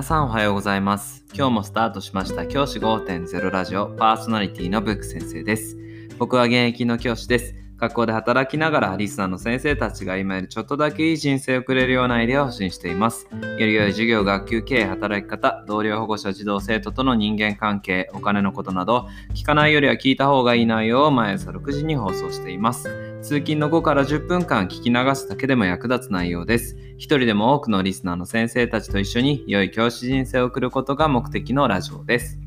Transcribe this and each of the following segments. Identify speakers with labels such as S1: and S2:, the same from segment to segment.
S1: 皆さんおはようございます。今日もスタートしました教師5.0ラジオパーソナリティのブック先生です。僕は現役の教師です。学校で働きながらリスナーの先生たちが今よりちょっとだけいい人生を送れるようなアイデアを発信しています。より良い授業、学級経営、働き方、同僚、保護者、児童、生徒との人間関係、お金のことなど、聞かないよりは聞いた方がいい内容を毎朝6時に放送しています。通勤の5から10分間聞き流すだけでも役立つ内容です。一人でも多くのリスナーの先生たちと一緒に良い教師人生を送ることが目的のラジオです。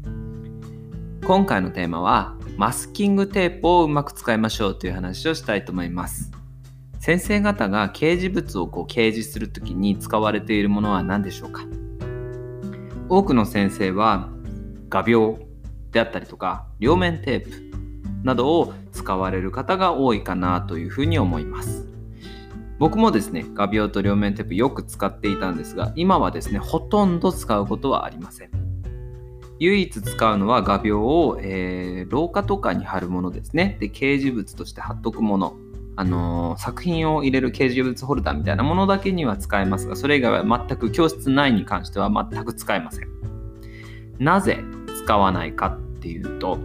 S1: 今回のテーマはマスキングテープをうまく使いましょうという話をしたいと思います。先生方が掲示物をこう掲示するときに使われているものは何でしょうか？多くの先生は画鋲であったりとか両面テープなどを使われる方が多いかなというふうに思います。僕もですね、画鋲と両面テープよく使っていたんですが、今はですね、ほとんど使うことはありません。唯一使うのは画鋲を、えー廊下とかに貼るものですね。で、掲示物として貼っとくもの。あのー作品を入れる掲示物ホルダーみたいなものだけには使えますが、それ以外は全く教室内に関しては全く使えません。なぜ使わないかっていうと、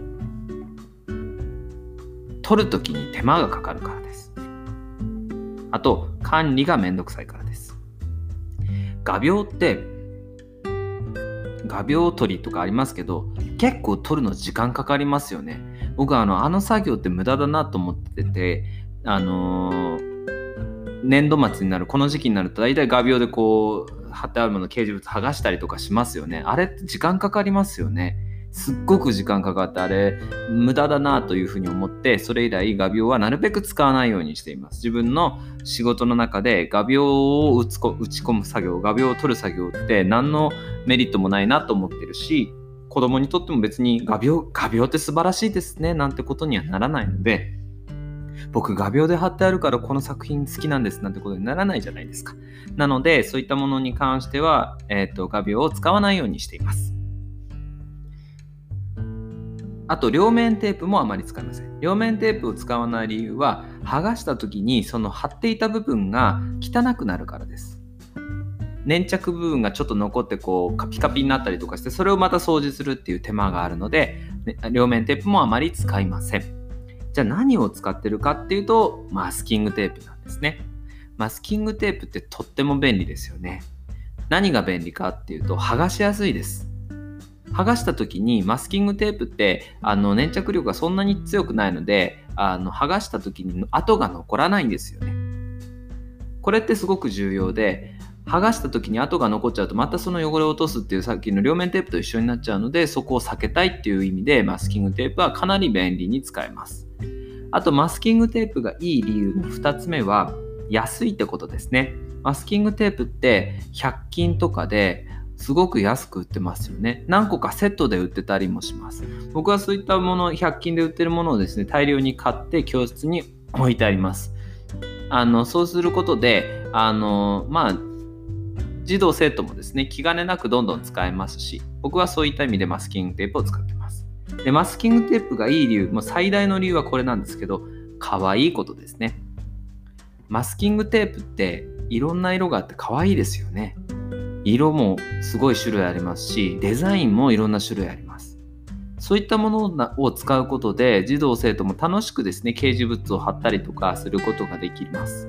S1: 取るときに手間がかかるからです。あと、管理がめんどくさいからです。画鋲って、画鋲取りとかありますけど、結構取るの時間かかりますよね。僕はあのあの作業って無駄だなと思ってて、あのー年度末になるこの時期になると大体画鋲でこう貼ってあるもの掲示物剥がしたりとかしますよね。あれって時間かかりますよね。すっごく時間かかってあれ無駄だなというふうに思ってそれ以来画鋲はなるべく使わないようにしています。自分の仕事の中で画鋲を打ちこ打ち込む作業画鋲を取る作業って何のメリットもないなと思ってるし子供にとっても別に画鋲画鋲って素晴らしいですねなんてことにはならないので僕画鋲で貼ってあるからこの作品好きなんですなんてことにならないじゃないですか。なのでそういったものに関しては、えー、と画鋲を使わないようにしています。あと両面テープもあまり使いません。両面テープを使わない理由は剥がした時にその貼っていた部分が汚くなるからです。粘着部分がちょっと残ってこうカピカピになったりとかしてそれをまた掃除するっていう手間があるので、ね両面テープもあまり使いません。じゃあ何を使ってるかっていうとマスキングテープなんですね。マスキングテープってとっても便利ですよね。何が便利かっていうと剥がしやすいです。剥がした時にマスキングテープってあの粘着力がそんなに強くないのであの剥がした時に跡が残らないんですよね。これってすごく重要で剥がした時に跡が残っちゃうとまたその汚れを落とすっていうさっきの両面テープと一緒になっちゃうのでそこを避けたいっていう意味でマスキングテープはかなり便利に使えます。あとマスキングテープがいい理由の2つ目は安いってことですね。マスキングテープって100均とかですごく安く売ってますよね。何個かセットで売ってたりもします。僕はそういったもの、100均で売ってるものをですね、大量に買って教室に置いてあります。あの、そうすることで、あの、まあ、児童生徒もですね、気兼ねなくどんどん使えますし、僕はそういった意味でマスキングテープを使ってます。で、マスキングテープがいい理由、もう最大の理由はこれなんですけど、可愛いことですね。マスキングテープっていろんな色があって可愛いですよね。色もすごい種類ありますし、デザインもいろんな種類あります。そういったものを使うことで、児童生徒も楽しくですね、掲示物を貼ったりとかすることができます。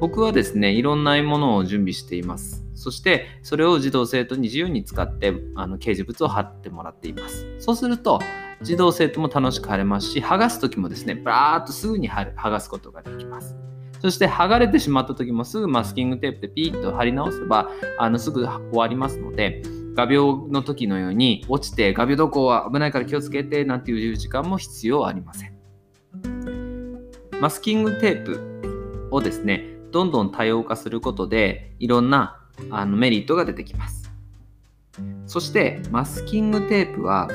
S1: 僕はですね、いろんなものを準備しています。そして、それを児童生徒に自由に使って、あの掲示物を貼ってもらっています。そうすると、児童生徒も楽しく貼れますし、剥がす時もですね、バーッとすぐに貼る剥がすことができます。そして剥がれてしまった時もすぐマスキングテープでピーッと貼り直せばあのすぐ終わりますので画鋲の時のように落ちて画鋲どこは危ないから気をつけてなんていう時間も必要ありません。マスキングテープをですねどんどん多様化することでいろんなあのメリットが出てきます。そしてマスキングテープは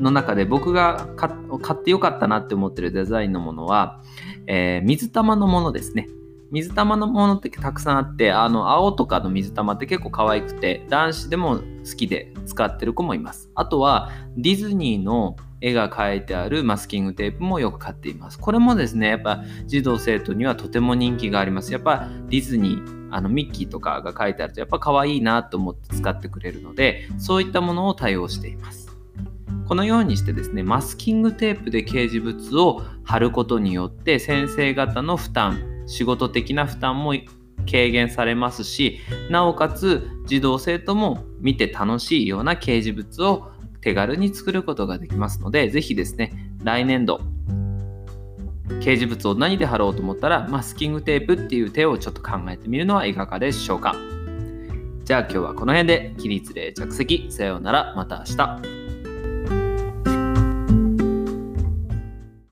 S1: の中で僕が買ってよかったなって思ってるデザインのものは、えー水玉のものですね。水玉のものってたくさんあって、あの、青とかの水玉って結構可愛くて、男子でも好きで使ってる子もいます。あとは、ディズニーの絵が描いてあるマスキングテープもよく買っています。これもですね、やっぱ児童生徒にはとても人気があります。やっぱディズニー、あのミッキーとかが書いてあるとやっぱ可愛いなと思って使ってくれるので、そういったものを対応しています。このようにしてですね、マスキングテープで掲示物を貼ることによって先生方の負担、仕事的な負担も軽減されますし、なおかつ児童生徒も見て楽しいような掲示物を手軽に作ることができますので、ぜひですね、来年度、掲示物を何で貼ろうと思ったら、マスキングテープっていう手をちょっと考えてみるのはいかがでしょうか。じゃあ今日はこの辺で起立例着席。さようなら。また明日。